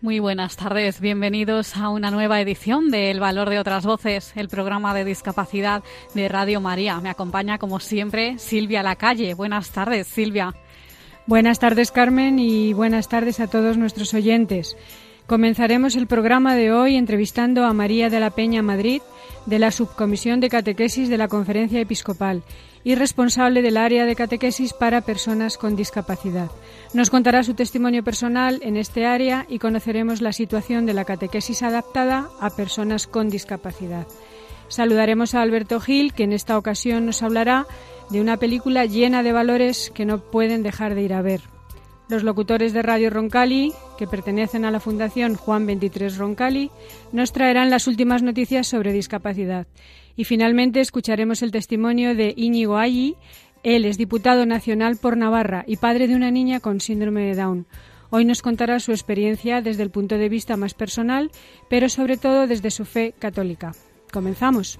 Muy buenas tardes, bienvenidos a una nueva edición de El Valor de otras Voces, el programa de discapacidad de Radio María. Me acompaña, como siempre, Silvia Lacalle. Buenas tardes, Silvia. Buenas tardes, Carmen, y buenas tardes a todos nuestros oyentes. Comenzaremos el programa de hoy entrevistando a María de la Peña Madrid, de la Subcomisión de Catequesis de la Conferencia Episcopal y responsable del área de catequesis para personas con discapacidad. Nos contará su testimonio personal en este área y conoceremos la situación de la catequesis adaptada a personas con discapacidad. Saludaremos a Alberto Gil, que en esta ocasión nos hablará de una película llena de valores que no pueden dejar de ir a ver. Los locutores de Radio Roncali, que pertenecen a la Fundación Juan 23 Roncali, nos traerán las últimas noticias sobre discapacidad. Y finalmente escucharemos el testimonio de Íñigo Allí. Él es diputado nacional por Navarra y padre de una niña con síndrome de Down. Hoy nos contará su experiencia desde el punto de vista más personal, pero sobre todo desde su fe católica. Comenzamos.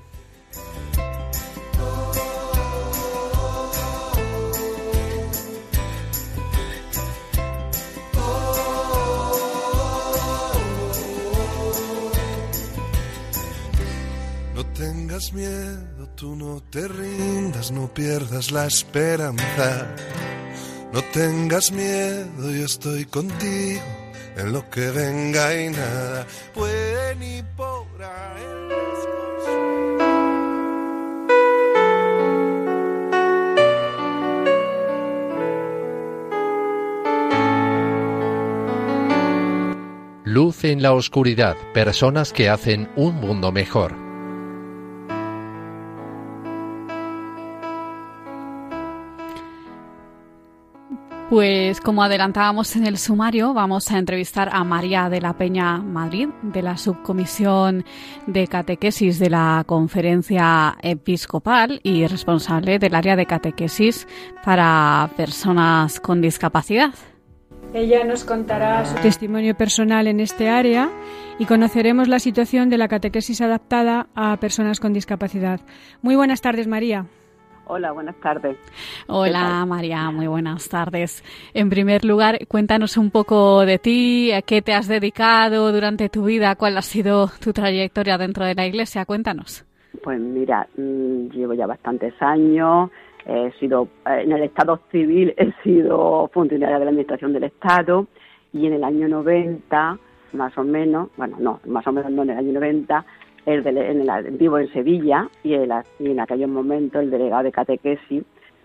No tengas miedo, tú no te rindas, no pierdas la esperanza. No tengas miedo, yo estoy contigo en lo que venga y nada puede ni el desconsuelo. Luz en la oscuridad, personas que hacen un mundo mejor. Pues como adelantábamos en el sumario, vamos a entrevistar a María de la Peña Madrid, de la Subcomisión de Catequesis de la Conferencia Episcopal y responsable del área de catequesis para personas con discapacidad. Ella nos contará su testimonio personal en este área y conoceremos la situación de la catequesis adaptada a personas con discapacidad. Muy buenas tardes, María. Hola, buenas tardes. Hola María, muy buenas tardes. En primer lugar, cuéntanos un poco de ti, a qué te has dedicado durante tu vida, cuál ha sido tu trayectoria dentro de la Iglesia. Cuéntanos. Pues mira, mm, llevo ya bastantes años, he sido eh, en el Estado civil, he sido funcionaria de la Administración del Estado y en el año 90, más o menos, bueno, no, más o menos no, en el año 90, el dele- en el, vivo en Sevilla y, el, y en aquellos momentos el delegado de catequesis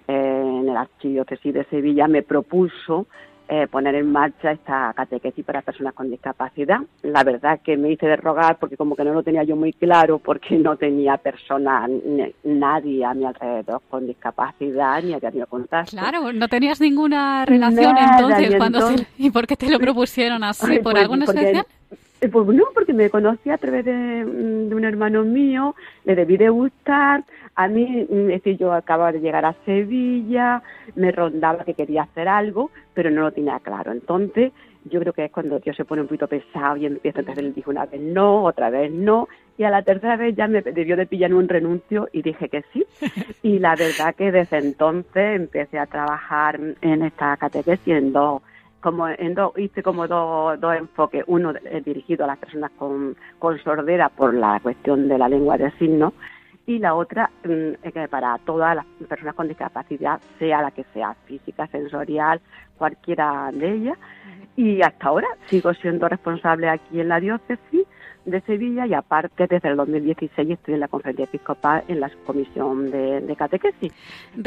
eh, en el archidiócesis de Sevilla me propuso eh, poner en marcha esta catequesis para personas con discapacidad. La verdad que me hice de rogar porque como que no lo tenía yo muy claro porque no tenía persona, ni- nadie a mi alrededor con discapacidad ni había tenido contacto. Claro, no tenías ninguna relación Nada, entonces, y cuando se- entonces- ¿Y por qué te lo propusieron así? ¿Por pues, porque- especial? Pues no, porque me conocí a través de, mm, de un hermano mío, le debí de gustar. A mí, mm, es decir, yo acababa de llegar a Sevilla, me rondaba que quería hacer algo, pero no lo tenía claro. Entonces, yo creo que es cuando Dios se pone un poquito pesado y empieza, entonces le dije una vez no, otra vez no, y a la tercera vez ya me debió de pillar un renuncio y dije que sí. Y la verdad que desde entonces empecé a trabajar en esta catequesis en dos como en dos, hice como dos, dos enfoques, uno eh, dirigido a las personas con, con sordera por la cuestión de la lengua de signos y la otra mm, que para todas las personas con discapacidad, sea la que sea, física, sensorial, cualquiera de ellas. Y hasta ahora sigo siendo responsable aquí en la diócesis de Sevilla y aparte desde el 2016 estoy en la conferencia episcopal en la comisión de, de catequesis.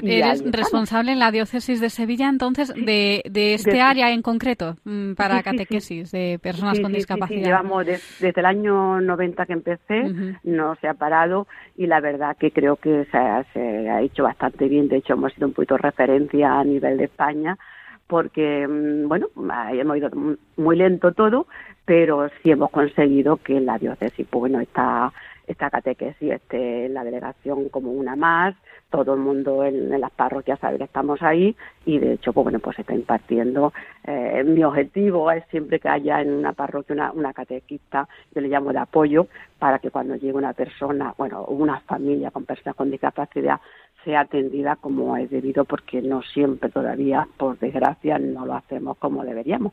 Eres responsable en la diócesis de Sevilla, entonces, de, de este De- área en concreto, mm, para Sí, sí, sí. catequesis de personas con discapacidad. Sí, llevamos des- desde el año 90 que empecé, no se ha parado y la verdad que creo que se se ha hecho bastante bien. De hecho, hemos sido un poquito referencia a nivel de España porque, mm, bueno, hemos ido muy lento todo, pero sí hemos conseguido que la diócesis, pues bueno, está esta catequesis esté la delegación como una más, todo el mundo en, las parroquias sabe que estamos ahí y de hecho pues bueno pues se está impartiendo eh, mi objetivo es siempre que haya en una parroquia una, una catequista yo le llamo de apoyo para que cuando llegue una persona bueno una familia con personas con discapacidad sea atendida como es debido porque no siempre todavía por desgracia no lo hacemos como deberíamos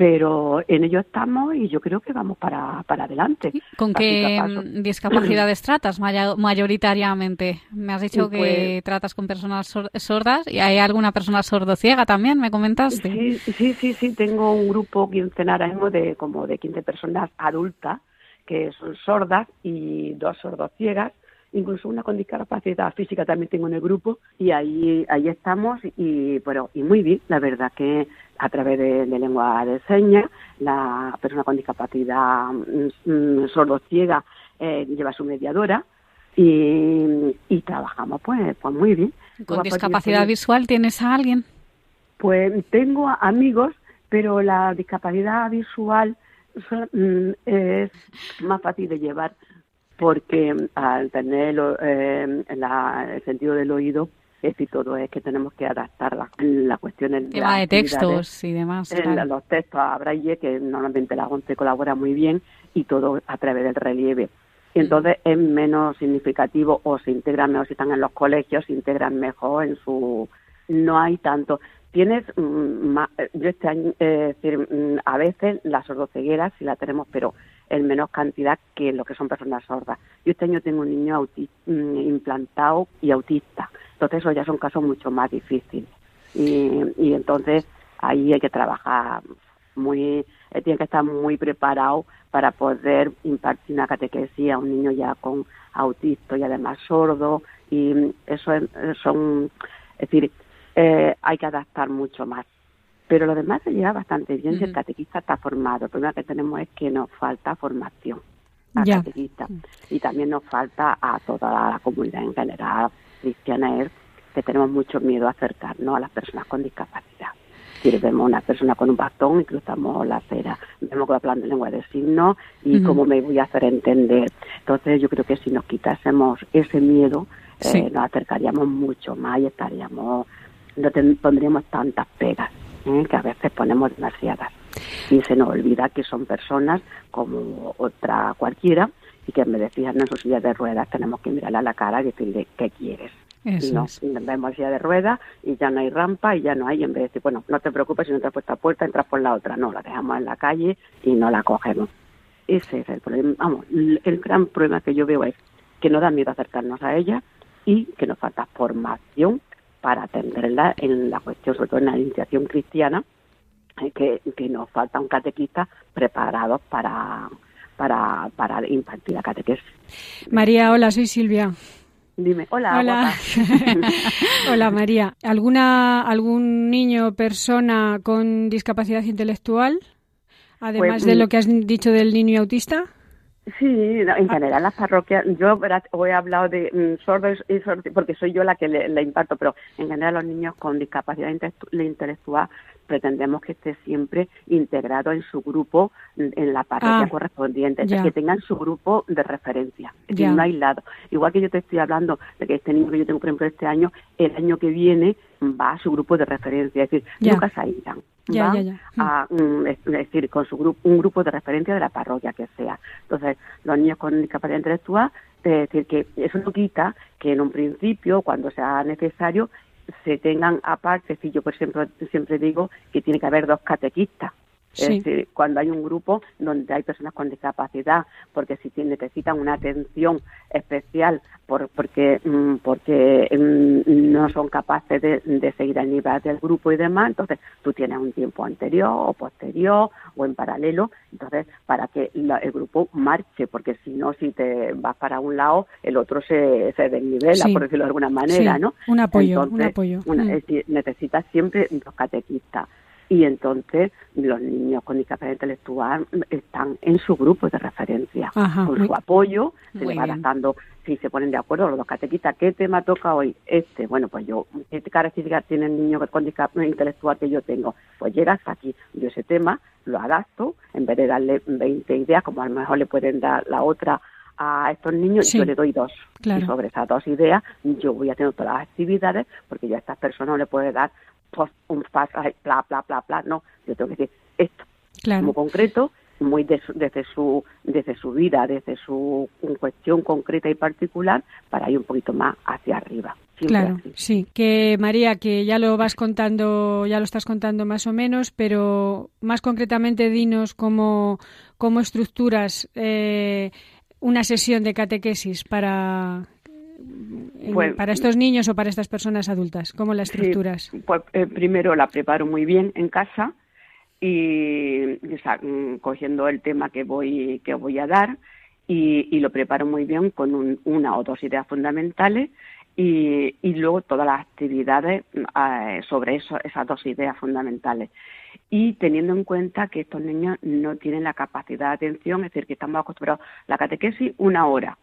pero en ello estamos y yo creo que vamos para, para adelante. ¿Con qué discapacidades tratas mayoritariamente? Me has dicho que pues tratas con personas sordas y hay alguna persona sordociega también, me comentaste. Sí, sí, sí, sí, tengo un grupo quincenal de como de 15 personas adultas que son sordas y dos sordociegas incluso una con discapacidad física también tengo en el grupo y ahí ahí estamos y bueno y muy bien la verdad que a través de, lengua de señas la persona con discapacidad mm, mm, sordociega eh, lleva su mediadora y, y trabajamos pues pues muy bien. Con discapacidad visual tienes a alguien pues tengo amigos pero la discapacidad visual mm, es más fácil de llevar porque al tener eh, el sentido del oído, es decir, todo es que tenemos que adaptar las, las cuestiones de, de textos y demás. Los textos a braille, que normalmente la ONCE colabora muy bien, y todo a través del relieve. Y mm. entonces es menos significativo o se integran mejor si están en los colegios, se integran mejor en su... No hay tanto tienes mm, yo este año eh, decir, mm, a veces la sordoceguera sí la tenemos pero en menos cantidad que lo que son personas sordas. Yo este año tengo un niño mm, implantado y autista. Entonces eso ya son casos mucho más difíciles. Y, y entonces ahí hay que trabajar muy eh, tiene que estar muy preparado para poder impartir una catequesis a un niño ya con autista y además sordo. Y eso son es decir eh, hay que adaptar mucho más. Pero lo demás se lleva bastante bien si el catequista está formado. El problema que tenemos es que nos falta formación al catequista y también nos falta a toda la comunidad en general cristiana es que tenemos mucho miedo a acercarnos a las personas con discapacidad. Si vemos una persona con un bastón y cruzamos la acera, vemos que hablan de lengua de signos y cómo me voy a hacer entender. Entonces yo creo que si nos quitásemos ese miedo, eh, nos acercaríamos mucho más y estaríamos no pondríamos tantas pegas, ¿eh? que a veces ponemos demasiadas. Y se nos olvida que son personas como otra cualquiera y que en vez de fijarnos en su silla de ruedas tenemos que mirarle a la cara y decirle qué quieres. y no, vemos silla de ruedas y ya no hay rampa y ya no hay, en vez de decir, bueno, no te preocupes si no te has puesto a puerta, entras por la otra. No, la dejamos en la calle y no la cogemos. Ese es el problema. Vamos, el gran problema que yo veo es que no da miedo acercarnos a ella y que nos falta formación para atenderla en la cuestión, sobre todo en la iniciación cristiana, eh, que, que nos falta un catequista preparado para, para, para impartir la catequesis. María, hola, soy Silvia. Dime, hola. Hola. hola María. ¿Alguna, ¿Algún niño o persona con discapacidad intelectual? Además pues, de lo que has dicho del niño autista. Sí, en general las parroquias, yo he hablado de mm, sordos y sordos porque soy yo la que le, imparto, pero en general los niños con discapacidad intelectual pretendemos que esté siempre integrado en su grupo en la parroquia ah, correspondiente, que tengan su grupo de referencia, decir, no aislado. Igual que yo te estoy hablando de que este niño que yo tengo, por ejemplo, este año, el año que viene va a su grupo de referencia, es decir, nunca se aíslan. Ya, a, mm, es decir, con su grupo, un grupo de referencia de la parroquia que sea. Entonces, los niños con discapacidad intelectual, es decir, que eso no quita que en un principio, cuando sea necesario, se tengan aparte, si yo por ejemplo siempre digo que tiene que haber dos catequistas, es decir, cuando hay un grupo donde hay personas con discapacidad, porque si necesitan una atención especial por, porque, mm, porque mm, no son capaces de, seguir al nivel del grupo y demás, entonces tú tienes un tiempo anterior o posterior o en paralelo, entonces para que el grupo marche, porque si no, si te vas para un lado, el otro se, se desnivela, por decirlo de alguna manera, ¿no? Un apoyo, un apoyo. Mm. necesitas siempre dos catequistas y entonces los niños con discapacidad intelectual están en su grupo de referencia, con su apoyo, se les va adaptando, si se ponen de acuerdo los dos catequistas, ¿qué tema toca hoy? Este, bueno, pues yo, ¿qué características tiene el niño con discapacidad intelectual que yo tengo? Pues llegas aquí, yo ese tema lo adapto, en vez de darle 20 ideas, como a lo mejor le pueden dar la otra a estos niños, yo le doy dos. Y sobre esas dos ideas yo voy haciendo todas las actividades, porque yo a estas personas no le puedo dar pues, un bla, bla, bla, bla, no, yo tengo que decir esto, claro. como concreto, muy desde su desde su vida, desde su cuestión concreta y particular, para ir un poquito más hacia arriba. Claro, sí. Que María, que ya lo vas contando, ya lo estás contando más o menos, pero más concretamente dinos cómo, cómo estructuras eh, una sesión de catequesis para pues, para estos niños o para estas personas adultas? ¿Cómo la estructuras? pues eh, primero la preparo muy bien en casa y mm, cogiendo el tema que voy que voy a dar y, lo preparo muy bien con una o dos ideas fundamentales y, luego todas las actividades eh, sobre eso, esas dos ideas fundamentales y teniendo en cuenta que estos niños no tienen la capacidad de atención, es decir, que estamos acostumbrados a la catequesis una hora.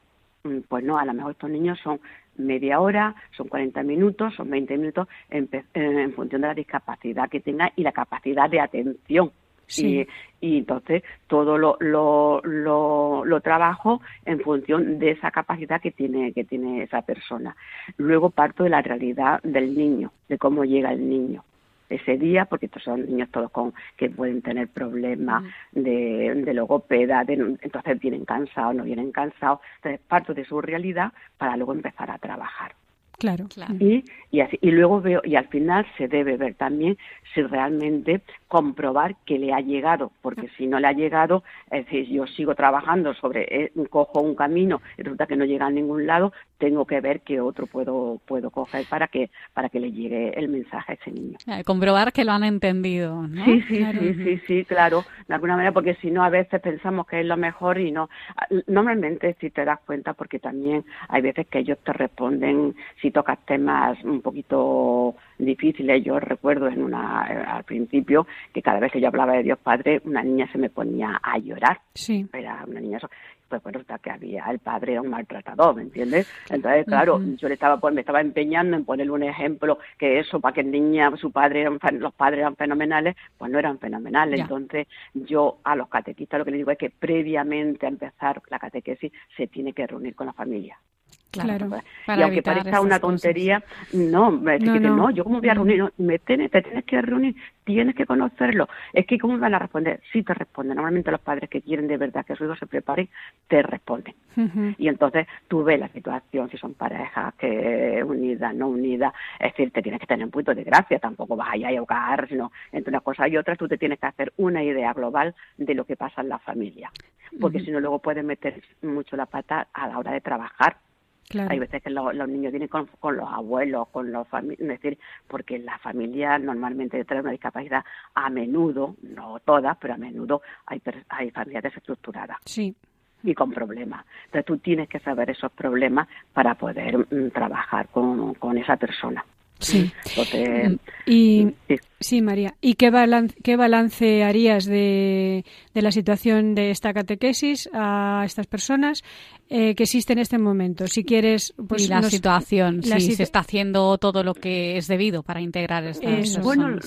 Mm, pues no, a lo mejor estos niños son media hora, son 40 minutos, son 20 minutos en, en función de la discapacidad que tenga y la capacidad de atención. Y, entonces todo lo, lo, lo, trabajo en función de esa capacidad que tiene, que tiene esa persona. Luego parto de la realidad del niño, de cómo llega el niño ese día, porque estos son niños todos con que pueden tener problemas de, de logopeda, entonces vienen cansados, no vienen cansados, entonces parto de su realidad para luego empezar a trabajar. Claro. Y, y, así, y luego veo, y al final se debe ver también si realmente comprobar que le ha llegado, porque si no le ha llegado, es decir, yo sigo trabajando sobre, eh, cojo un camino y resulta que no llega a ningún lado, tengo que ver qué otro puedo, puedo coger para que, para que le llegue el mensaje a ese niño. comprobar que lo han entendido, ¿no? Sí, sí, sí, sí, sí, claro, de alguna manera, porque si no, a veces pensamos que es lo mejor y no. Normalmente, si te das cuenta, porque también hay veces que ellos te responden, si tocas temas un poquito difíciles. Yo recuerdo en una, al principio que cada vez que yo hablaba de Dios Padre, una niña se me ponía a llorar. Sí. Era una niña pues bueno, que había el padre era un maltratador, ¿me entiendes? Entonces, claro, yo le estaba pues, me estaba empeñando en ponerle un ejemplo que eso para que el niña, su padre, los padres eran fenomenales, pues no eran fenomenales. Entonces, yo a los catequistas lo que les digo es que previamente a empezar la catequesis se tiene que reunir con la familia. Claro, y aunque parezca una tontería, no, me no, no. no, yo como voy a reunir, me tienes, te tienes que reunir, tienes que conocerlo. Es que cómo van a responder, sí te responden. Normalmente los padres que quieren de verdad que su hijo se prepare, te responden. Y entonces tú ves la situación, si son parejas que unidas, no unidas, es decir, te tienes que tener un punto de gracia, tampoco vas a ir a ahogar, sino entre una cosa y otra tú te tienes que hacer una idea global de lo que pasa en la familia. Porque si no luego puedes meter mucho la pata a la hora de trabajar hay veces que los niños vienen con, los abuelos, con los familiares, es decir, porque la familia normalmente trae una discapacidad a menudo, no todas, pero a menudo hay, hay familias desestructuradas. Sí. Y con problemas. Entonces tú tienes que saber esos problemas para poder mm, trabajar con, con esa persona. Sí. y, sí. María. ¿Y qué balance, qué balance harías de, de, la situación de esta catequesis a estas personas eh, que existe en este momento? Si quieres, pues y la situación, si se está haciendo todo lo que es debido para integrar estas Bueno,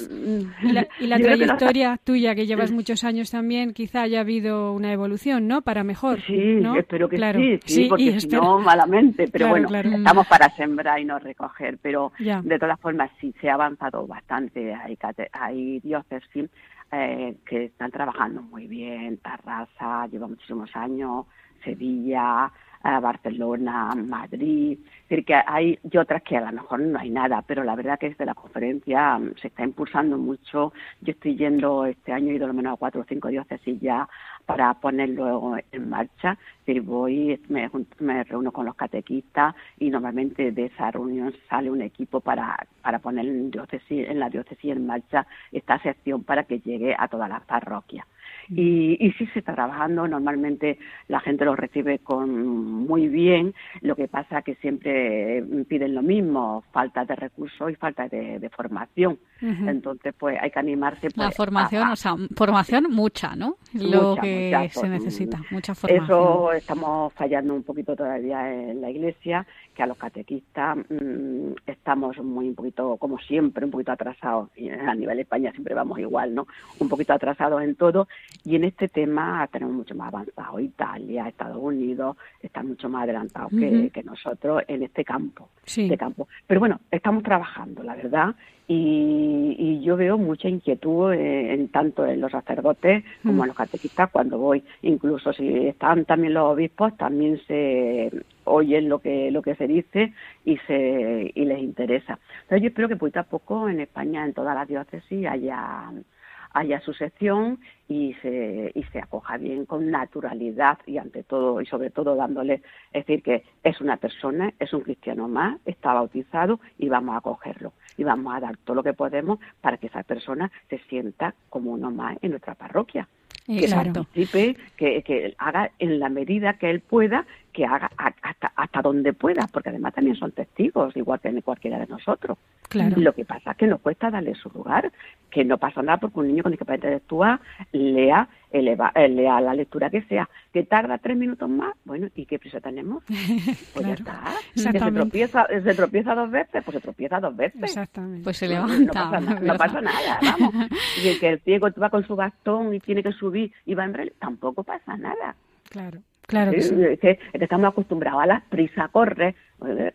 y la, y la trayectoria tuya que llevas muchos años también, quizá haya habido una evolución, ¿no? Para mejor. Sí, espero que sí, sí, porque si no malamente, pero bueno, estamos para sembrar y no recoger, pero de todas formas sí se ha avanzado bastante, hay, hay diócesis eh, que están trabajando muy bien, Tarrasa lleva muchísimos años, Sevilla, eh, Barcelona, Madrid, decir, que hay y otras que a lo mejor no hay nada, pero la verdad que desde la conferencia mm, se está impulsando mucho. Yo estoy yendo este año, he ido lo menos a cuatro o cinco diócesis ya para ponerlo en marcha. Es decir, voy, me, me, reúno con los catequistas y normalmente de esa reunión sale un equipo para, para poner en, diócesis, en la diócesis en marcha esta sección para que llegue a todas las parroquias. Y, y sí se está trabajando, normalmente la gente lo recibe con muy bien, lo que pasa que siempre piden lo mismo, falta de recursos y falta de, formación. Entonces, pues hay que animarse. la pues, formación, o sea, formación mucha, ¿no? Lo que se pues, necesita, mucha formación. Eso estamos fallando un poquito todavía en la iglesia, que a los catequistas mm, estamos muy un poquito, como siempre, un poquito atrasados. Y a nivel de España siempre vamos igual, ¿no? Un poquito atrasados en todo. Y en este tema tenemos mucho más avanzado. Italia, Estados Unidos están mucho más adelantados que, nosotros en este campo, de campo. Pero bueno, estamos trabajando, la verdad, y, yo veo mucha inquietud en, tanto en los sacerdotes como en los catequistas cuando voy. Incluso si están también los obispos, también se oyen lo que lo que se dice y se y les interesa. Entonces yo espero que poquito a poco en España, en todas las diócesis, haya haya su sección y se, y se acoja bien con naturalidad y ante todo y sobre todo dándole, es decir, que es una persona, es un cristiano más, está bautizado y vamos a acogerlo y vamos a dar todo lo que podemos para que esa persona se sienta como uno más en nuestra parroquia. Que participe, que, que, haga en la medida que él pueda, que haga hasta, hasta donde pueda, porque además también son testigos, igual que cualquiera de nosotros. Claro. Lo que pasa es que nos cuesta darle su lugar, que no pasa nada porque un niño con discapacidad intelectual lea, eleva, eh, lea la lectura que sea, que tarda tres minutos más, bueno, ¿y qué prisa tenemos? Pues ya está. se tropieza, se tropieza dos veces, pues se tropieza dos veces. Exactamente. Pues se levanta. No pasa, nada, vamos. y que el ciego va con su bastón y tiene que subir y va en breve, tampoco pasa nada. Claro. Claro que, sí. que, estamos acostumbrados a las prisas, corre,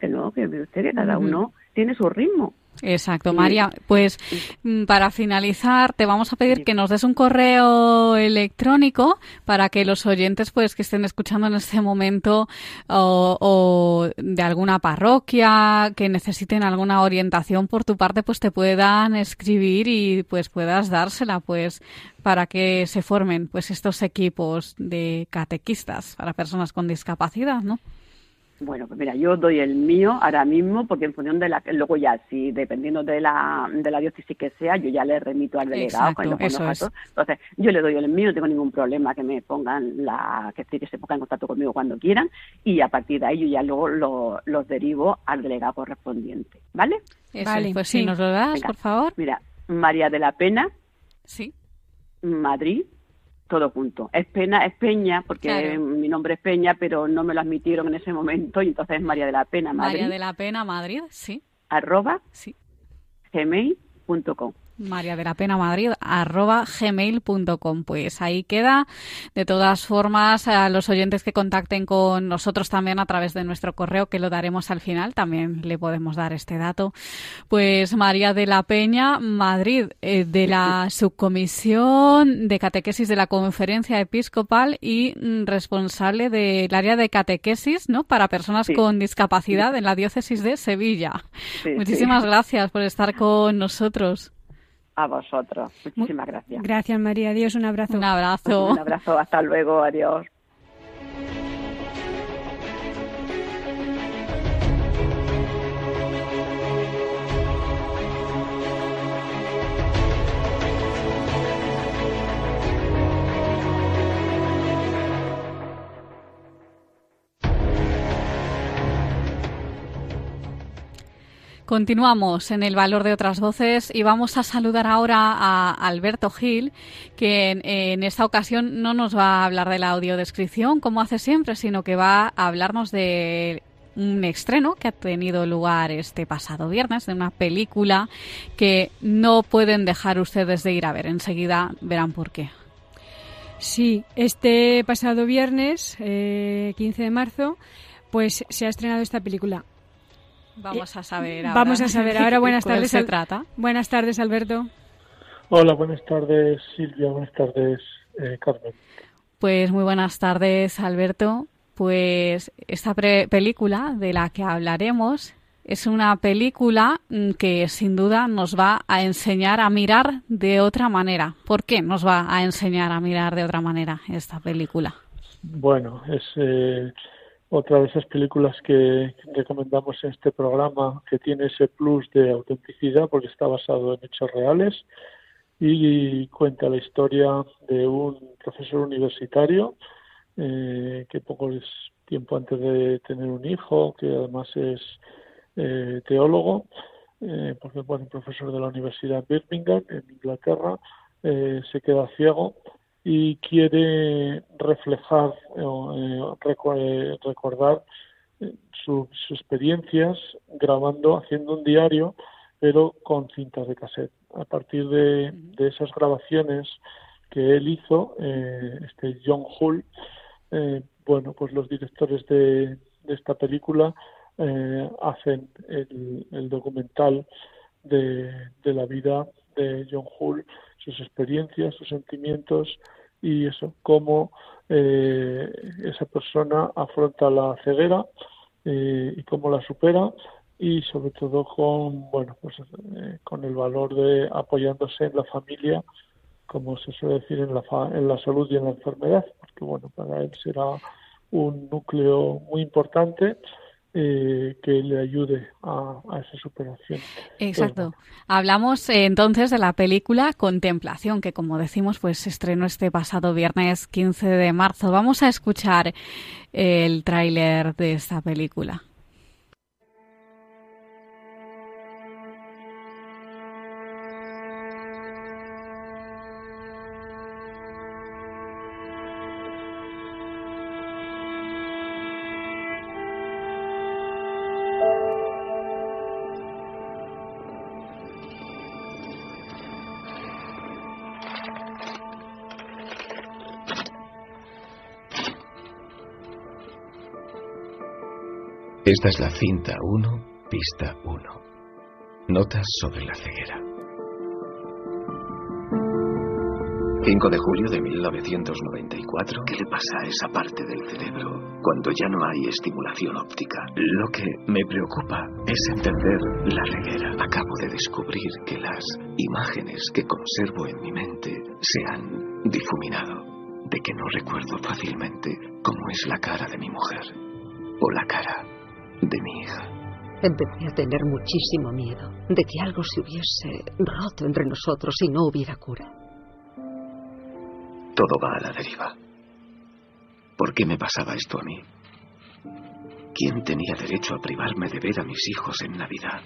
que no, que usted que cada uno tiene su ritmo. Exacto, María. Pues mm, para finalizar, te vamos a pedir que nos des un correo electrónico para que los oyentes, pues, que estén escuchando en este momento o, de alguna parroquia, que necesiten alguna orientación por tu parte, pues te puedan escribir y pues puedas dársela, pues, para que se formen, pues, estos equipos de catequistas para personas con discapacidad, ¿no? Bueno, pues mira, yo doy el mío ahora mismo porque en función de la, luego ya, si dependiendo de la, de la diócesis que sea, yo ya le remito al delegado con los Entonces, yo le doy el mío, no tengo ningún problema que me pongan la, que, que se pongan en contacto conmigo cuando quieran y a partir de ahí yo ya luego los derivo al delegado correspondiente, ¿vale? vale, pues si nos lo das, por favor. Mira, María de la Pena. Sí. Madrid todo junto. Es pena, es Peña, porque mi nombre es Peña, pero no me lo admitieron en ese momento, y entonces es María de la Pena Madrid. María de la Pena Madrid, sí. Arroba sí. gmail.com. María de la Pena Madrid arroba gmail.com. Pues ahí queda. De todas formas, a los oyentes que contacten con nosotros también a través de nuestro correo, que lo daremos al final, también le podemos dar este dato. Pues María de la Peña Madrid, eh, de la subcomisión de catequesis de la Conferencia Episcopal y mm, responsable del área de catequesis, ¿no? Para personas con discapacidad en la diócesis de Sevilla. Muchísimas gracias por estar con nosotros a vosotros. Muchísimas gracias. Gracias, María. Adiós, un abrazo. Un abrazo. Un abrazo. Hasta luego. Adiós. Continuamos en el valor de otras voces y vamos a saludar ahora a Alberto Gil, que en, esta ocasión no nos va a hablar de la audiodescripción como hace siempre, sino que va a hablarnos de un estreno que ha tenido lugar este pasado viernes de una película que no pueden dejar ustedes de ir a ver. Enseguida verán por qué. Sí, este pasado viernes, 15 eh, de marzo, pues se ha estrenado esta película. Vamos a saber ahora. Vamos a saber ahora. Buenas tardes. se trata? Buenas tardes, Alberto. Hola, buenas tardes, Silvia. Buenas tardes, eh, Carmen. Pues muy buenas tardes, Alberto. Pues esta película de la que hablaremos es una película mm, que sin duda nos va a enseñar a mirar de otra manera. ¿Por qué nos va a enseñar a mirar de otra manera esta película? Bueno, es eh, otra de esas películas que recomendamos en este programa que tiene ese plus de autenticidad porque está basado en hechos reales y cuenta la historia de un profesor universitario eh, que poco tiempo antes de tener un hijo, que además es eh, teólogo, eh, porque bueno, profesor de la Universidad de Birmingham, en Inglaterra, eh, se queda ciego y quiere reflejar o recordar sus experiencias grabando, haciendo un diario, pero con cintas de cassette. A partir de, esas grabaciones que él hizo, este John Hull, bueno, pues los directores de, de esta película eh, hacen el, documental de, la vida de John Hull, sus experiencias, sus sentimientos y eso, cómo eh, esa persona afronta la ceguera eh, y cómo la supera y sobre todo con bueno pues con el valor de apoyándose en la familia como se suele decir en la en la salud y en la enfermedad porque bueno para él será un núcleo muy importante eh, que le ayude a, esa superación. Exacto. Hablamos eh, entonces de la película Contemplación, que como decimos, pues se estrenó este pasado viernes 15 de marzo. Vamos a escuchar el tráiler de esta película. Esta es la cinta 1, pista 1. Notas sobre la ceguera. 5 de julio de 1994. ¿Qué le pasa a esa parte del cerebro cuando ya no hay estimulación óptica? Lo que me preocupa es entender la ceguera. Acabo de descubrir que las imágenes que conservo en mi mente se han difuminado, de que no recuerdo fácilmente cómo es la cara de mi mujer o la cara de mi hija. Empecé a tener muchísimo miedo de que algo se hubiese roto entre nosotros y no hubiera cura. Todo va a la deriva. ¿Por qué me pasaba esto a mí? ¿Quién tenía derecho a privarme de ver a mis hijos en Navidad?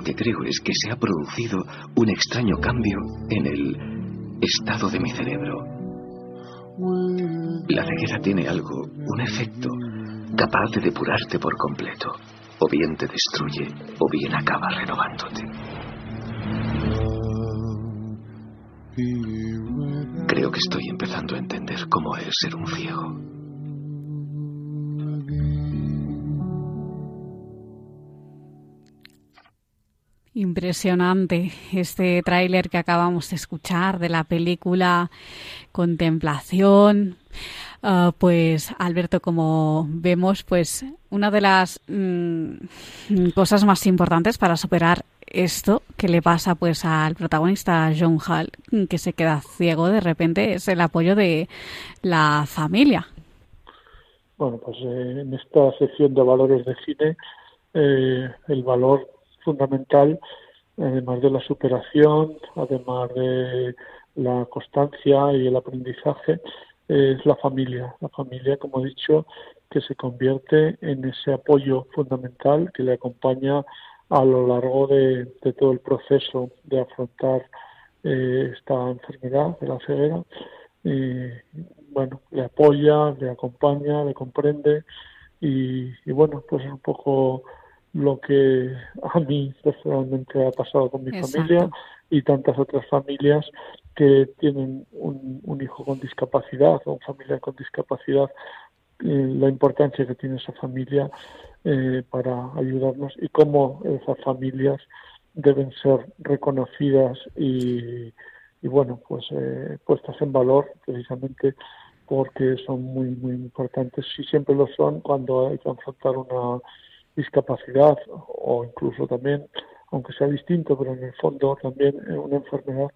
Lo que creo es que se ha producido un extraño cambio en el estado de mi cerebro. La ceguera tiene algo, un efecto, capaz de depurarte por completo. O bien te destruye, o bien acaba renovándote. Creo que estoy empezando a entender cómo es ser un ciego. Impresionante este tráiler que acabamos de escuchar de la película Contemplación. Ah, pues Alberto, como vemos, pues una de las mm, cosas más importantes para superar esto que le pasa pues al protagonista John Hall, que se queda ciego de repente, es el apoyo de la familia. Bueno, pues eh, en esta sección de valores de cine, eh, el valor fundamental, además de la superación, además de la constancia y el aprendizaje, es la familia. La familia, como he dicho, que se convierte en ese apoyo fundamental que le acompaña a lo largo de, todo el proceso de afrontar eh, esta enfermedad de la ceguera. Bueno, le apoya, le acompaña, le comprende y, y bueno, pues es un poco lo que a mí personalmente ha pasado con mi familia y tantas otras familias que tienen un, hijo con discapacidad o un familiar con discapacidad, eh, la importancia que tiene esa familia eh, para ayudarnos y cómo esas familias deben ser reconocidas y, y bueno, pues eh, puestas en valor precisamente porque son muy, muy importantes y siempre lo son cuando hay que afrontar una discapacidad o incluso también, aunque sea distinto, pero en el fondo también una enfermedad,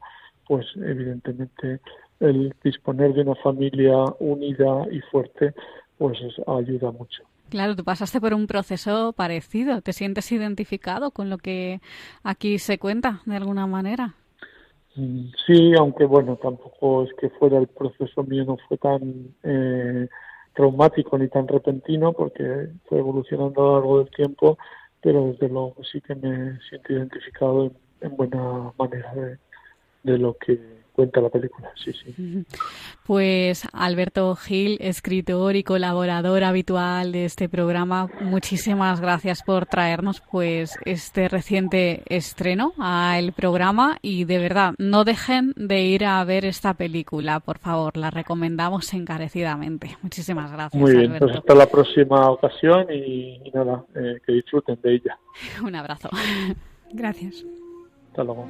pues evidentemente el disponer de una familia unida y fuerte, pues ayuda mucho. Claro, tú pasaste por un proceso parecido. ¿Te sientes identificado con lo que aquí se cuenta de alguna manera? Mm, sí, aunque bueno, tampoco es que fuera el proceso mío, no fue tan eh, traumático ni tan repentino, porque fue evolucionando a lo largo del tiempo, pero desde luego sí que me siento identificado en, buena manera de lo que cuenta la película, sí, sí. Pues Alberto Gil, escritor y colaborador habitual de este programa, muchísimas gracias por traernos pues este reciente estreno al programa y de verdad no dejen de ir a ver esta película, por favor, la recomendamos encarecidamente. Muchísimas gracias. Muy bien, pues hasta la próxima ocasión y, nada, eh, que disfruten de ella. Un abrazo. Gracias. Hasta luego.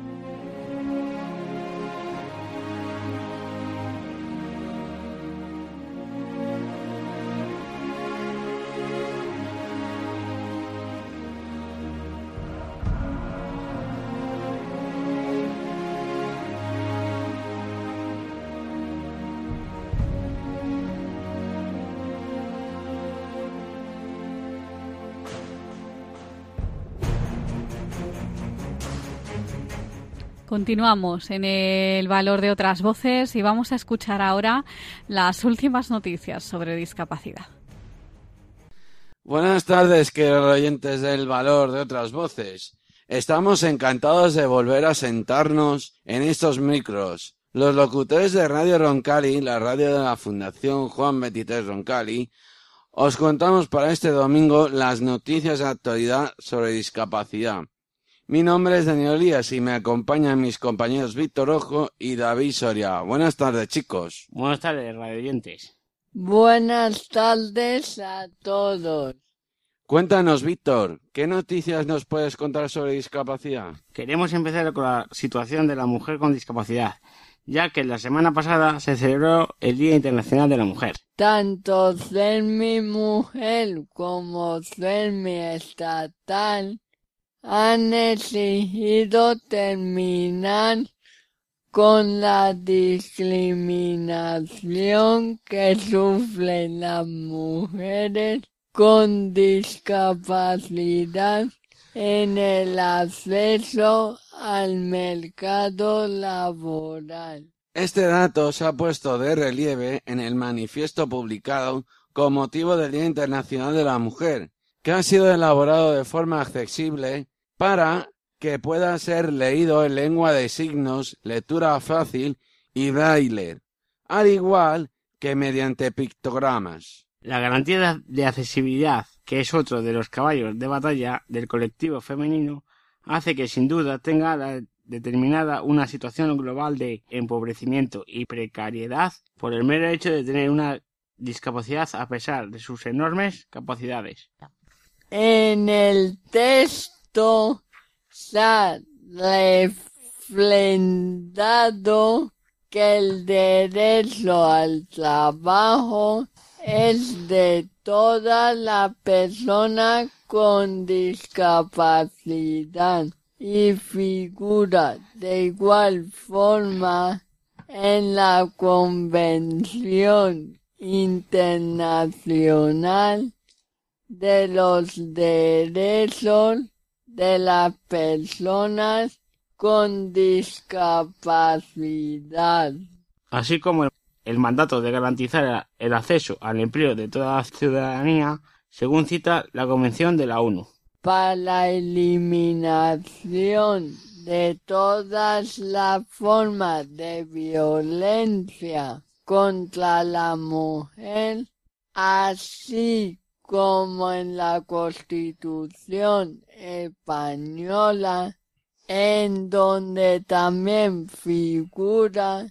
Continuamos en el valor de otras voces y vamos a escuchar ahora las últimas noticias sobre discapacidad. Buenas tardes, queridos oyentes del valor de otras voces. Estamos encantados de volver a sentarnos en estos micros. Los locutores de Radio Roncali, la radio de la Fundación Juan 23 Roncali, os contamos para este domingo las noticias de actualidad sobre discapacidad. Mi nombre es Daniel Elías y me acompañan mis compañeros Víctor Ojo y David Soria. Buenas tardes, chicos. Buenas tardes, radioyentes. Buenas tardes a todos. Cuéntanos, Víctor, ¿qué noticias nos puedes contar sobre discapacidad? Queremos empezar con la situación de la mujer con discapacidad, ya que la semana pasada se celebró el Día Internacional de la Mujer. Tanto ser mi mujer como ser mi estatal han exigido terminar con la discriminación que sufren las mujeres con discapacidad en el acceso al mercado laboral. Este dato se ha puesto de relieve en el manifiesto publicado con motivo del Día Internacional de la Mujer, que ha sido elaborado de forma accesible para que pueda ser leído en lengua de signos, lectura fácil y braille, al igual que mediante pictogramas. La garantía de accesibilidad, que es otro de los caballos de batalla del colectivo femenino, hace que sin duda tenga determinada una situación global de empobrecimiento y precariedad por el mero hecho de tener una discapacidad a pesar de sus enormes capacidades. En el test refrendado que el derecho al trabajo es de toda la persona con discapacidad y figura de igual forma en la Convención Internacional de los Derechos de las personas con discapacidad. Así como el mandato de garantizar el acceso al empleo de toda la ciudadanía, según cita la Convención de la ONU. Para la eliminación de todas las formas de violencia contra la mujer, así como en la Constitución española, en donde también figura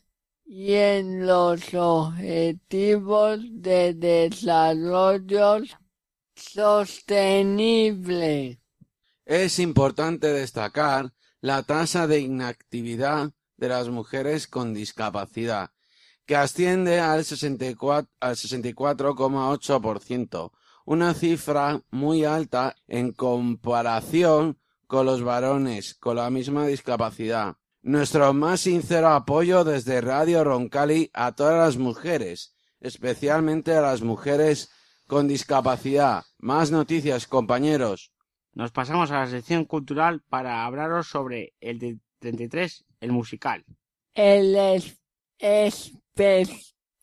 y en los objetivos de desarrollo sostenible. Es importante destacar la tasa de inactividad de las mujeres con discapacidad, que asciende al 64,8%, una cifra muy alta en comparación con los varones con la misma discapacidad. Nuestro más sincero apoyo desde Radio Roncali a todas las mujeres, especialmente a las mujeres con discapacidad. Más noticias, compañeros. Nos pasamos a la sección cultural para hablaros sobre el de 33, el musical. El es-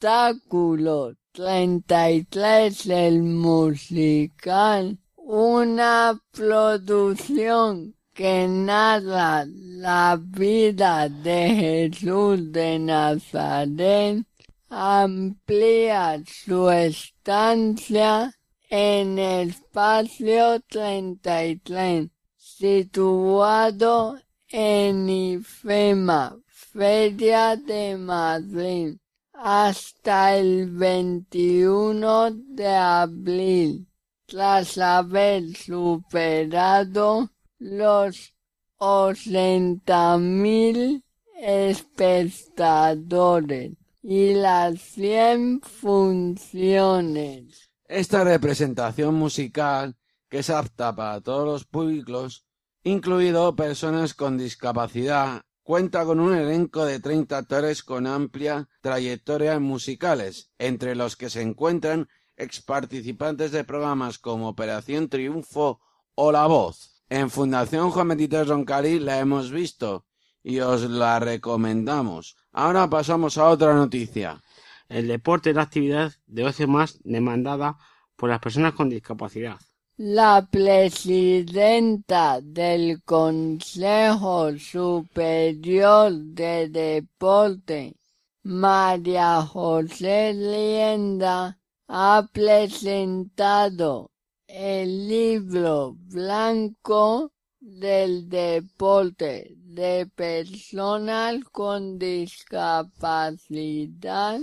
espectáculo 33, el musical, una producción que narra la vida de Jesús de Nazaret, amplía su estancia en espacio 33, situado en IFEMA, Feria de Madrid, hasta el 21 de abril, tras haber superado los 80.000 espectadores y las 100 funciones. Esta representación musical, que es apta para todos los públicos, incluido personas con discapacidad, cuenta con un elenco de 30 actores con amplia trayectoria en musicales, entre los que se encuentran exparticipantes de programas como Operación Triunfo o La Voz. En Fundación Juan Benítez Roncalí la hemos visto y os la recomendamos. Ahora pasamos a otra noticia. El deporte es la actividad de ocio más demandada por las personas con discapacidad. La presidenta del Consejo Superior de Deporte, María José Lienda, ha presentado el libro blanco del deporte de personas con discapacidad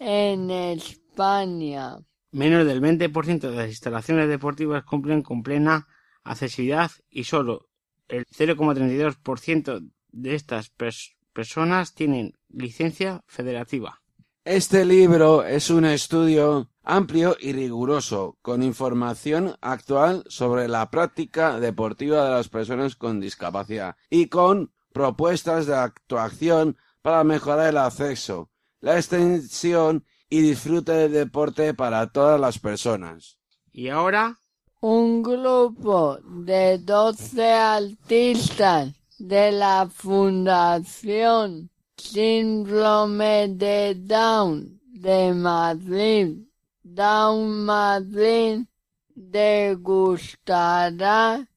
en España. Menos del 20% de las instalaciones deportivas cumplen con plena accesibilidad y solo el 0,32% de estas pers- personas tienen licencia federativa. Este libro es un estudio amplio y riguroso, con información actual sobre la práctica deportiva de las personas con discapacidad y con propuestas de actuación para mejorar el acceso, la extensión y disfrute del deporte para todas las personas. Y ahora Un grupo de 12 artistas de la Fundación Síndrome de Down de Madrid, Down Madrid, degustará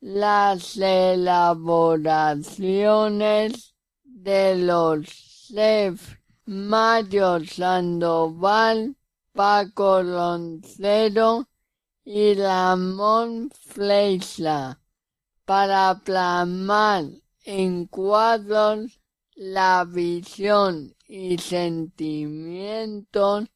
las elaboraciones de los chefs Mario Sandoval, Paco Roncero y Ramón Fleischer para plasmar en cuadros la visión y sentimientos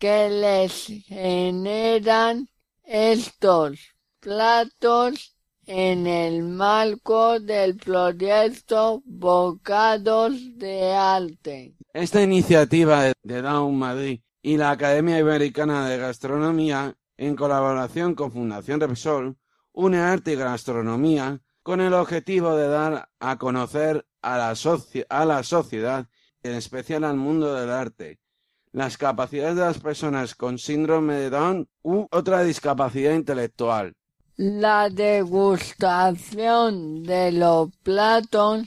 que les generan estos platos en el marco del proyecto Bocados de Arte. Esta iniciativa de- Down Madrid y la Academia Iberoamericana de Gastronomía, en colaboración con Fundación Repsol, une arte y gastronomía con el objetivo de dar a conocer a la, a la sociedad, en especial al mundo del arte, las capacidades de las personas con síndrome de Down u otra discapacidad intelectual. La degustación de los platos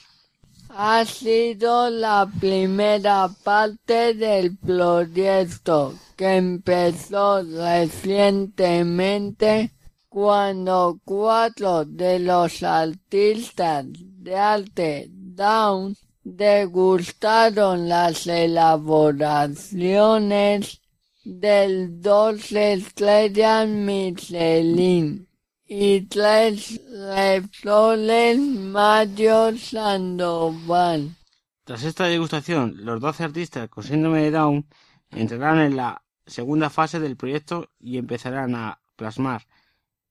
ha sido la primera parte del proyecto que empezó recientemente cuando cuatro de los artistas de arte Down degustaron las elaboraciones del dos estrellas Michelin y tres Repsoles Mario Sandoval. Tras esta degustación, los 12 artistas con síndrome de Down entrarán en la segunda fase del proyecto y empezarán a plasmar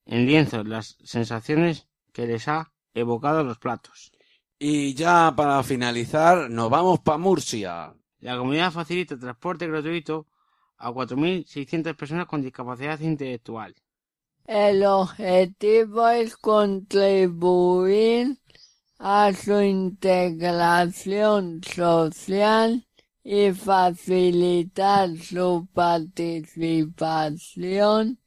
en lienzos las sensaciones que les ha evocado los platos. Y ya para finalizar, nos vamos para Murcia. La comunidad facilita transporte gratuito a 4.600 personas con discapacidad intelectual. El objetivo es contribuir a su integración social y facilitar su participación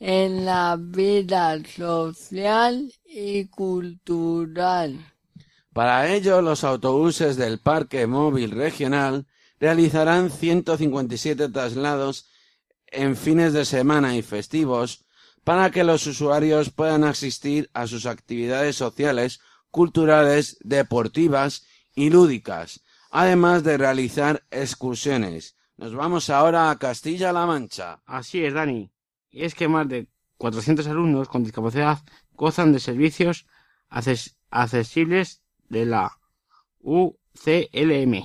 en la vida social y cultural. Para ello, los autobuses del Parque Móvil Regional realizarán 157 traslados en fines de semana y festivos para que los usuarios puedan asistir a sus actividades sociales, culturales, deportivas y lúdicas, además de realizar excursiones. Nos vamos ahora a Castilla-La Mancha. Así es, Dani. Y es que más de 400 alumnos con discapacidad gozan de servicios accesibles de la UCLM.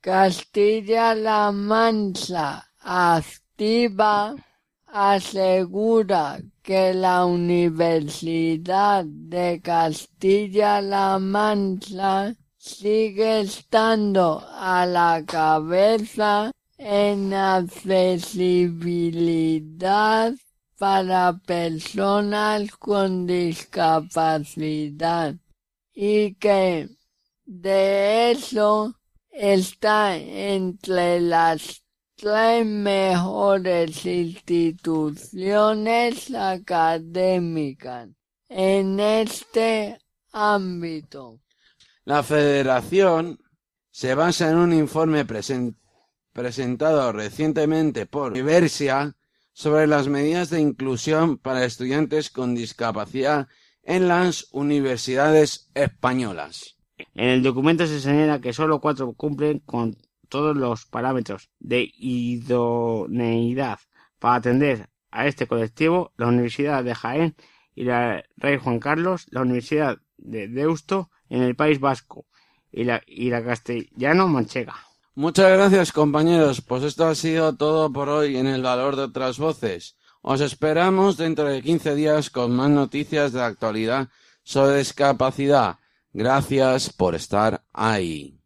Castilla-La Mancha activa asegura que la Universidad de Castilla-La Mancha sigue estando a la cabeza en accesibilidad para personas con discapacidad y que de eso está entre las tres mejores instituciones académicas en este ámbito. La federación se basa en un informe presentado recientemente por Universia sobre las medidas de inclusión para estudiantes con discapacidad en las universidades españolas. En el documento se señala que solo cuatro cumplen con todos los parámetros de idoneidad para atender a este colectivo, la Universidad de Jaén y la Rey Juan Carlos, la Universidad de Deusto en el País Vasco y la, y la Castellano Manchega. Muchas gracias compañeros, pues esto ha sido todo por hoy en el valor de otras voces. Os esperamos dentro de 15 días con más noticias de actualidad sobre discapacidad. Gracias por estar ahí.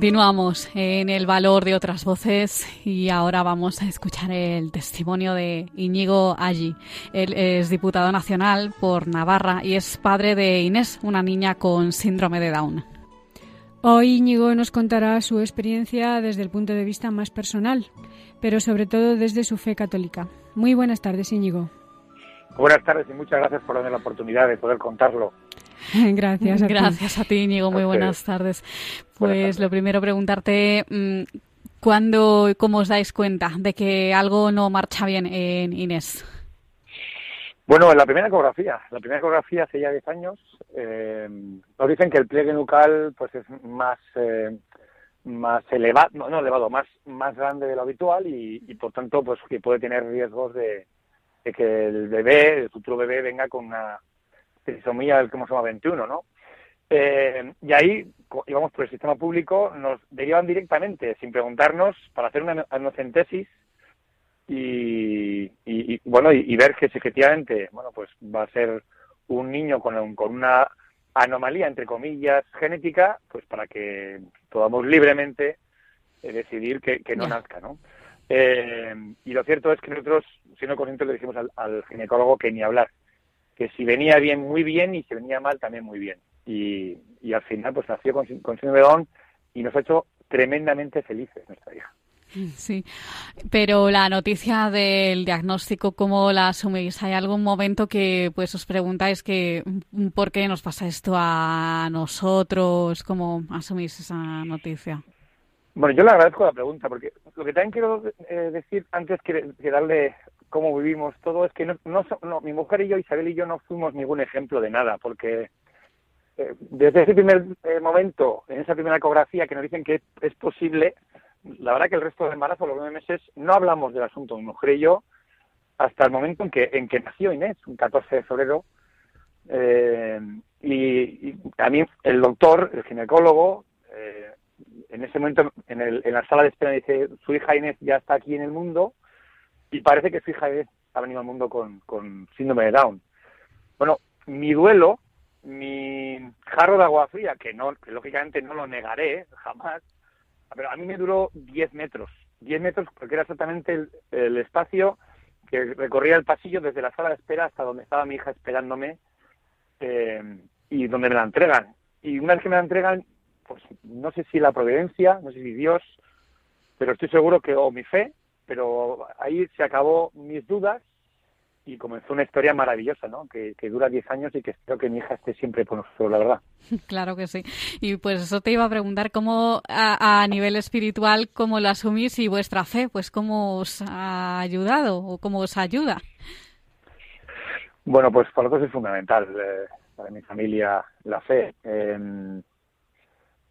Continuamos en el valor de otras voces y ahora vamos a escuchar el testimonio de Íñigo Allí. Él es diputado nacional por Navarra y es padre de Inés, una niña con síndrome de Down. Hoy Íñigo nos contará su experiencia desde el punto de vista más personal, pero sobre todo desde su fe católica. Muy buenas tardes, Íñigo. Buenas tardes y muchas gracias por darme la oportunidad de poder contarlo. Gracias a Gracias ti. a ti, Íñigo. Muy buenas tardes. Pues lo primero preguntarte mm, cuándo y cómo os dais cuenta de que algo no marcha bien en Inés. Bueno, en la primera ecografía, la primera ecografía hace ya 10 años, eh, nos dicen que el pliegue nucal pues es más eh, más elevado, no, no, elevado, más más grande de lo habitual y, y por tanto pues que puede tener riesgos de, de que el bebé, el futuro bebé venga con una trisomía del cromosoma 21, ¿no? Eh, y ahí íbamos por el sistema público, nos derivan directamente, sin preguntarnos, para hacer una anocentesis y, y, bueno, y, ver que si efectivamente, bueno, pues va a ser un niño con, con una anomalía, entre comillas, genética, pues para que podamos libremente eh, decidir que, no nazca, ¿no? Eh, y lo cierto es que nosotros, siendo conscientes, le dijimos al ginecólogo que ni hablar, que si venía bien, muy bien, y si venía mal, también muy bien. Y, y al final, pues nació con, con síndrome de Down y nos ha hecho tremendamente felices nuestra hija. Sí, pero la noticia del diagnóstico, ¿cómo la asumís? ¿Hay algún momento que pues os preguntáis que por qué nos pasa esto a nosotros? ¿Cómo asumís esa noticia? Bueno, yo le agradezco la pregunta, porque lo que también quiero eh, decir antes que, que darle cómo vivimos todo, es que no, no, mi mujer y yo, Isabel y yo, no fuimos ningún ejemplo de nada, porque eh, desde ese primer eh, momento, en esa primera ecografía que nos dicen que es posible, la verdad que el resto del embarazo, los nueve meses, no hablamos del asunto, mi mujer y yo, hasta el momento en que, en que nació Inés, un 14 de febrero, eh, y, a mí el doctor, el ginecólogo, eh, en ese momento en, el, en la sala de espera dice, su hija Inés ya está aquí en el mundo y parece que su hija ha venido al mundo con, con síndrome de Down. Bueno, mi duelo, mi jarro de agua fría, que no, que lógicamente no lo negaré jamás, pero a mí me duró 10 metros, 10 metros porque era exactamente el, espacio que recorría el pasillo desde la sala de espera hasta donde estaba mi hija esperándome eh, y donde me la entregan. Y una vez que me la entregan, pues no sé si la providencia, no sé si Dios, pero estoy seguro que, o mi fe, pero ahí se acabó mis dudas y comenzó una historia maravillosa, ¿no? Que, dura 10 años y que espero que mi hija esté siempre con nosotros, la verdad. Claro que sí. Y pues eso te iba a preguntar, ¿cómo a, nivel espiritual, cómo lo asumís y vuestra fe, pues cómo os ha ayudado o cómo os ayuda? Bueno, pues para nosotros es fundamental, eh, para mi familia, la fe. Eh,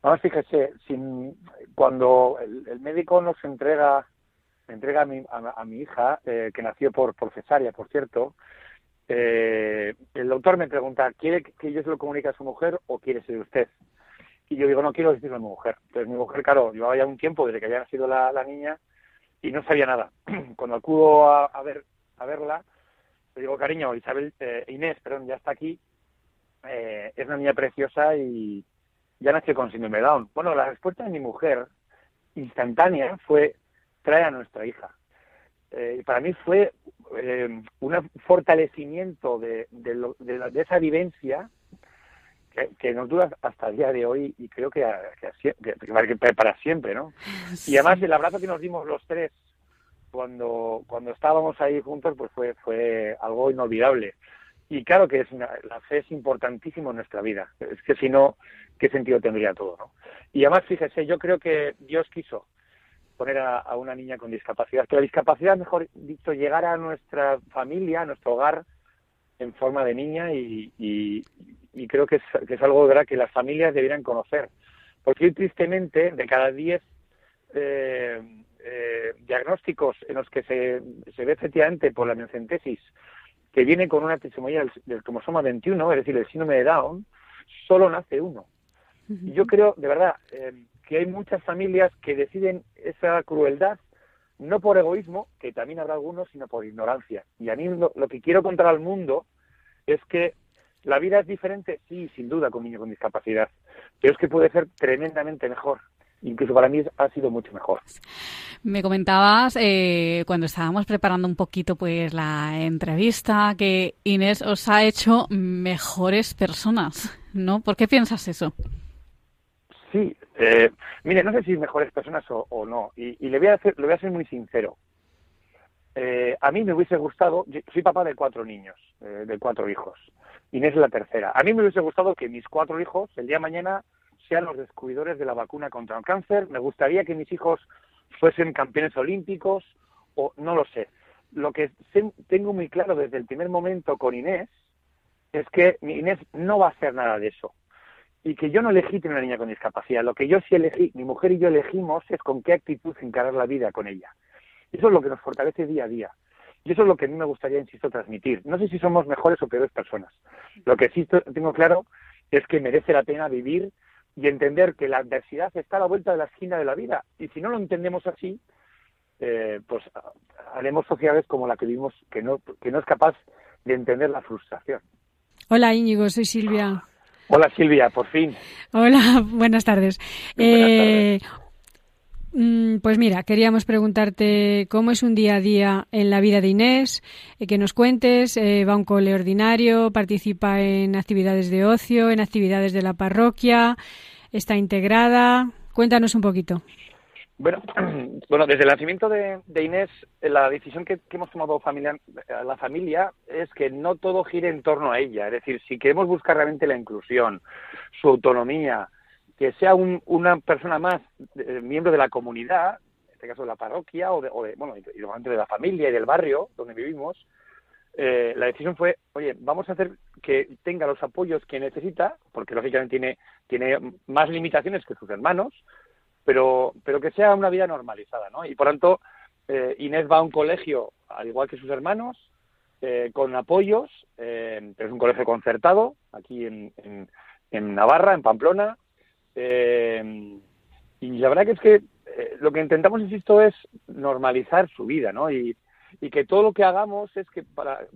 vamos, fíjese, sin, cuando el médico nos entrega me entrega a mi, a, mi hija, eh, que nació por, por cesárea, por cierto, eh, el doctor me pregunta, ¿quiere que yo se lo comunique a su mujer o quiere ser usted? Y yo digo, no quiero decirlo a mi mujer. Entonces mi mujer, claro, llevaba ya un tiempo desde que había nacido la, niña y no sabía nada. Cuando acudo a, ver, a verla, le digo, cariño, Isabel, eh, Inés, perdón, ya está aquí, es una niña preciosa y ya nació con síndrome Down. Bueno, la respuesta de mi mujer, instantánea, fue, trae a nuestra hija. Eh, para mí fue eh, un fortalecimiento de, de, esa vivencia que, nos dura hasta el día de hoy y creo que, para siempre, ¿no? Y además el abrazo que nos dimos los tres cuando cuando estábamos ahí juntos pues fue fue algo inolvidable y claro que es la fe es importantísimo en nuestra vida es que si no qué sentido tendría todo no y además fíjese yo creo que Dios quiso poner a, una niña con discapacidad. Que la discapacidad, mejor dicho, llegar a nuestra familia, a nuestro hogar, en forma de niña y, creo que es, algo ¿verdad? que las familias deberían conocer. Porque tristemente, de cada 10 eh, eh, diagnósticos en los que se, ve efectivamente por la miocentesis que viene con una trisomía del, cromosoma 21, es decir, el síndrome de Down, solo nace uno. Y yo creo, de verdad, eh, que hay muchas familias que deciden esa crueldad no por egoísmo, que también habrá algunos, sino por ignorancia. Y a mí lo, que quiero contar al mundo es que la vida es diferente, sí, sin duda, con niños con discapacidad, pero es que puede ser tremendamente mejor. Incluso para mí ha sido mucho mejor. Me comentabas eh, cuando estábamos preparando un poquito pues la entrevista que Inés os ha hecho mejores personas, ¿no? ¿Por qué piensas eso? Sí, eh, mire, no sé si mejores personas o, no, y, le, voy a hacer, le voy a ser muy sincero. Eh, a mí me hubiese gustado, soy papá de cuatro niños, eh, de cuatro hijos, Inés es la tercera. A mí me hubiese gustado que mis cuatro hijos, el día de mañana, sean los descubridores de la vacuna contra el cáncer. Me gustaría que mis hijos fuesen campeones olímpicos, o no lo sé. Lo que tengo muy claro desde el primer momento con Inés es que Inés no va a hacer nada de eso y que yo no elegí tener una niña con discapacidad. Lo que yo sí elegí, mi mujer y yo elegimos es con qué actitud encarar la vida con ella. Eso es lo que nos fortalece día a día. Y eso es lo que a mí me gustaría, insisto, transmitir. No sé si somos mejores o peores personas. Lo que sí tengo claro es que merece la pena vivir y entender que la adversidad está a la vuelta de la esquina de la vida. Y si no lo entendemos así, eh, pues haremos sociedades como la que vivimos, que no, que no es capaz de entender la frustración. Hola Íñigo, soy Silvia. Hola Silvia, por fin. Hola, buenas tardes. Eh, mm, pues mira, queríamos preguntarte cómo es un día a día en la vida de Inés, eh, que nos cuentes, eh, va a un cole ordinario, participa en actividades de ocio, en actividades de la parroquia, está integrada. Cuéntanos un poquito. Bueno, bueno, desde el nacimiento de, Inés, la decisión que, hemos tomado familia, la familia es que no todo gire en torno a ella. Es decir, si queremos buscar realmente la inclusión, su autonomía, que sea una persona más eh, miembro de la comunidad, en este caso de la parroquia o de, o de bueno, y de la familia y del barrio donde vivimos, eh, la decisión fue, oye, vamos a hacer que tenga los apoyos que necesita, porque lógicamente tiene, tiene más limitaciones que sus hermanos, pero, pero que sea una vida normalizada, ¿no? Y por tanto, eh, Inés va a un colegio, al igual que sus hermanos, eh, con apoyos, eh, es un colegio concertado, aquí en, en, Navarra, en Pamplona, eh, y la verdad que es que lo que intentamos, insisto, es normalizar su vida, ¿no? Y, y que todo lo que hagamos es que para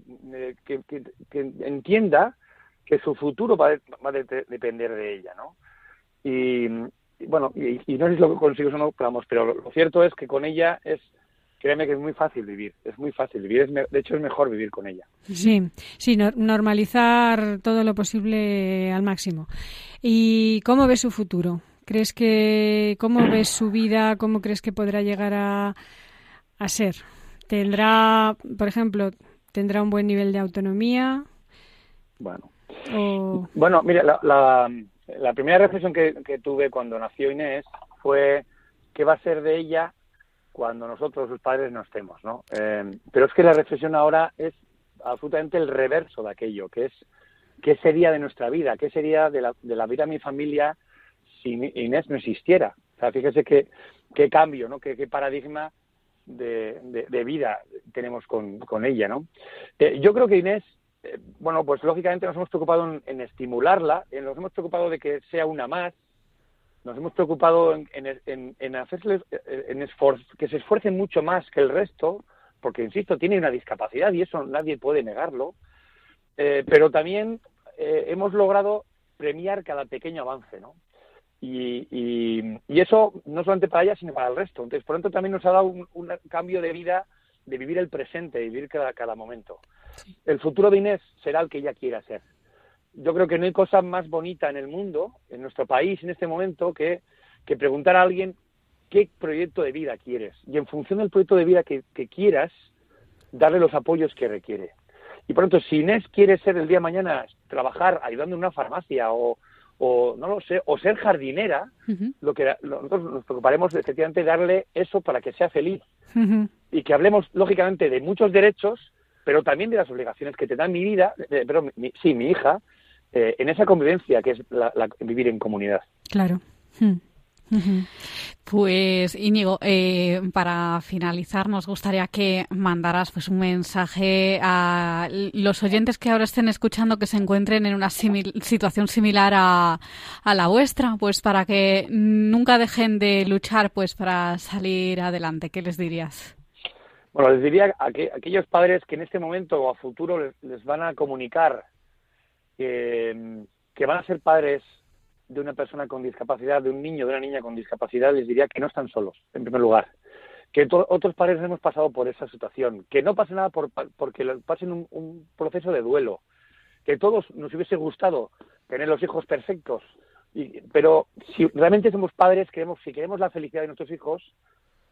que, que, entienda que su futuro va, va a de- depender de ella, ¿no? Y bueno, y, y no sé si lo consigo o no, pero vamos, pero lo, lo cierto es que con ella es, créeme que es muy fácil vivir, es muy fácil vivir, es me- de hecho es mejor vivir con ella. Sí, sí, no- normalizar todo lo posible al máximo. ¿Y cómo ves su futuro? ¿Crees que cómo ves su vida? ¿Cómo crees que podrá llegar a, a ser? ¿Tendrá, por ejemplo, tendrá un buen nivel de autonomía? Bueno, O... Bueno, mira, la, la, la primera reflexión que, tuve cuando nació Inés fue qué va a ser de ella cuando nosotros, sus padres, no estemos, ¿no? Eh, pero es que la reflexión ahora es absolutamente el reverso de aquello, que es qué sería de nuestra vida, qué sería de la, de la vida de mi familia si Inés no existiera. O sea, fíjese qué, cambio, ¿no? Qué, paradigma de, vida tenemos con, con ella, ¿no? Eh, yo creo que Inés, eh, bueno, pues lógicamente nos hemos preocupado en, estimularla, eh, nos hemos preocupado de que sea una más, nos hemos preocupado en, en, en, en hacerle, eh, que se esfuerce mucho más que el resto, porque, insisto, tiene una discapacidad y eso nadie puede negarlo, Eh, pero también hemos logrado premiar cada pequeño avance, ¿no? Y, y- y eso no solamente para ella, sino para el resto. Entonces, por lo tanto, también nos ha dado un, un cambio de vida, de vivir el presente, de vivir cada, cada momento. El futuro de Inés será el que ella quiera ser. Yo creo que no hay cosa más bonita en el mundo, en nuestro país, en este momento, que, que preguntar a alguien qué proyecto de vida quieres. Y en función del proyecto de vida que, que quieras, darle los apoyos que requiere. Y por lo tanto, si Inés quiere ser el día de mañana, trabajar ayudando en una farmacia o, o no lo sé, o ser jardinera, lo que nosotros nos preocuparemos efectivamente de darle eso para que sea feliz y que hablemos lógicamente de muchos derechos, pero también de las obligaciones que te da mi vida, eh, pero sí, mi hija, eh, en esa convivencia que es la- vivir en comunidad. Claro. Hmm. Pues Íñigo, eh, para finalizar nos gustaría que mandaras pues un mensaje a los oyentes que ahora estén escuchando que se encuentren en una situación similar a, a la vuestra, pues para que nunca dejen de luchar pues para salir adelante. ¿Qué les dirías? Bueno, les diría a, que, aquellos padres que en este momento o a futuro les, les van a comunicar que, van a ser padres de una persona con discapacidad, de un niño, de una niña con discapacidad, les diría que no están solos, en primer lugar. Que otros padres hemos pasado por esa situación. Que no pase nada por, porque pasen un, un proceso de duelo. Que todos nos hubiese gustado tener los hijos perfectos. Y, pero si realmente somos padres, queremos, si queremos la felicidad de nuestros hijos,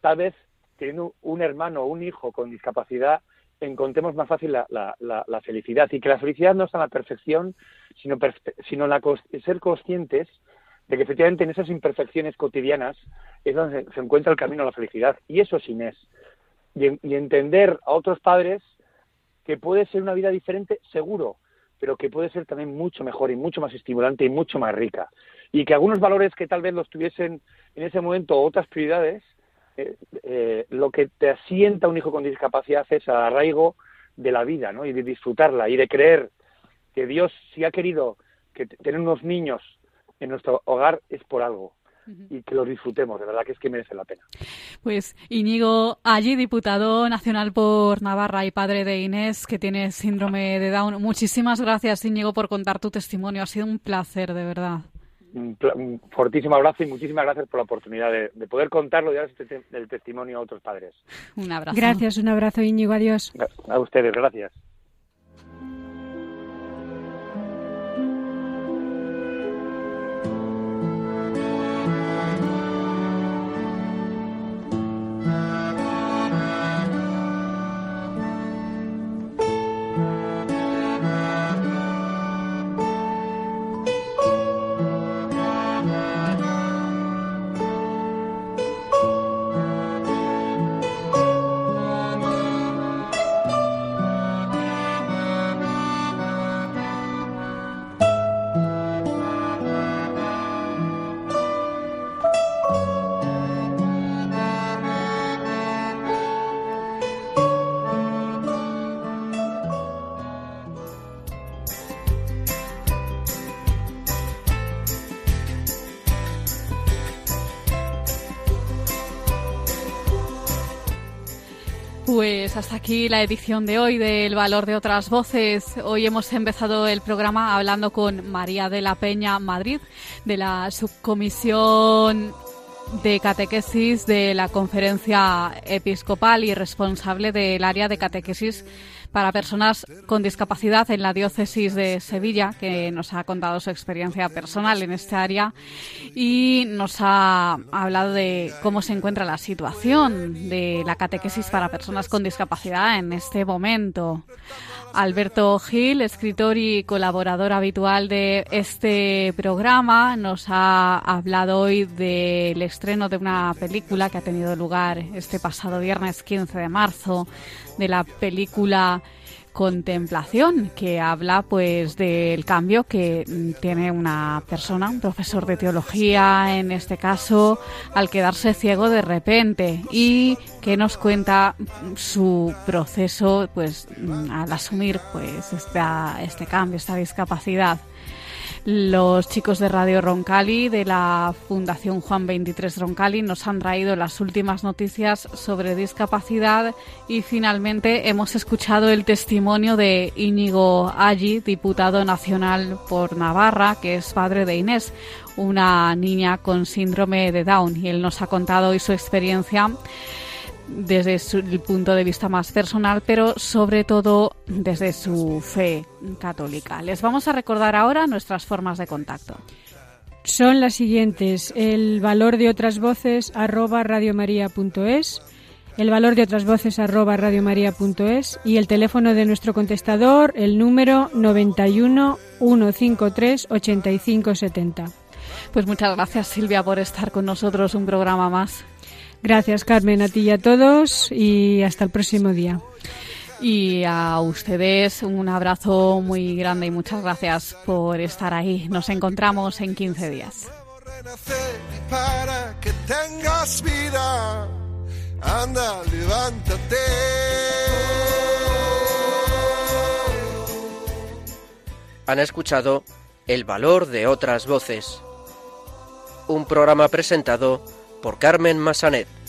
tal vez teniendo un hermano o un hijo con discapacidad, encontremos más fácil la, la- la- felicidad. Y que la felicidad no está en la perfección, sino, perfe- sino la ser conscientes de que efectivamente en esas imperfecciones cotidianas es donde se, encuentra el camino a la felicidad. Y eso es Inés. Y, y entender a otros padres que puede ser una vida diferente, seguro, pero que puede ser también mucho mejor y mucho más estimulante y mucho más rica. Y que algunos valores que tal vez los tuviesen en ese momento otras prioridades, eh, eh, lo que te asienta un hijo con discapacidad es el arraigo de la vida, ¿no? Y de disfrutarla y de creer que Dios, si ha querido que tener unos niños en nuestro hogar, es por algo. Y que los disfrutemos, de verdad que es que merece la pena. Pues Íñigo, allí diputado nacional por Navarra y padre de Inés, que tiene síndrome de Down. Muchísimas gracias, Íñigo, por contar tu testimonio. Ha sido un placer, de verdad. Un, pla- un fortísimo abrazo y muchísimas gracias por la oportunidad de, de poder contarlo y dar este te- el testimonio a otros padres. Un abrazo. Gracias, un abrazo, Íñigo. Adiós. A ustedes, gracias. Pues hasta aquí la edición de hoy del Valor de otras Voces. Hoy hemos empezado el programa hablando con María de la Peña Madrid, de la subcomisión de catequesis de la conferencia episcopal y responsable del área de catequesis para personas con discapacidad en la diócesis de Sevilla, que nos ha contado su experiencia personal en este área y nos ha hablado de cómo se encuentra la situación de la catequesis para personas con discapacidad en este momento. Alberto Gil, escritor y colaborador habitual de este programa, nos ha hablado hoy del estreno de una película que ha tenido lugar este pasado viernes 15 de marzo, de la película contemplación que habla pues del cambio que tiene una persona, un profesor de teología en este caso, al quedarse ciego de repente y que nos cuenta su proceso pues al asumir pues este cambio, esta discapacidad los chicos de Radio Roncali de la Fundación Juan 23 Roncali nos han traído las últimas noticias sobre discapacidad y finalmente hemos escuchado el testimonio de Íñigo Allí, diputado nacional por Navarra, que es padre de Inés, una niña con síndrome de Down y él nos ha contado hoy su experiencia desde su, el punto de vista más personal, pero sobre todo desde su fe católica. Les vamos a recordar ahora nuestras formas de contacto. Son las siguientes: el valor de otras voces arroba radiomaria.es, el valor de otras voces arroba radiomaria.es y el teléfono de nuestro contestador, el número 91 153 8570. Pues muchas gracias Silvia por estar con nosotros un programa más. Gracias, Carmen, a ti y a todos y hasta el próximo día. Y a ustedes un abrazo muy grande y muchas gracias por estar ahí. Nos encontramos en 15 días. Para que tengas vida, anda, levántate. Han escuchado El valor de otras voces. Un programa presentado por Carmen Massanet.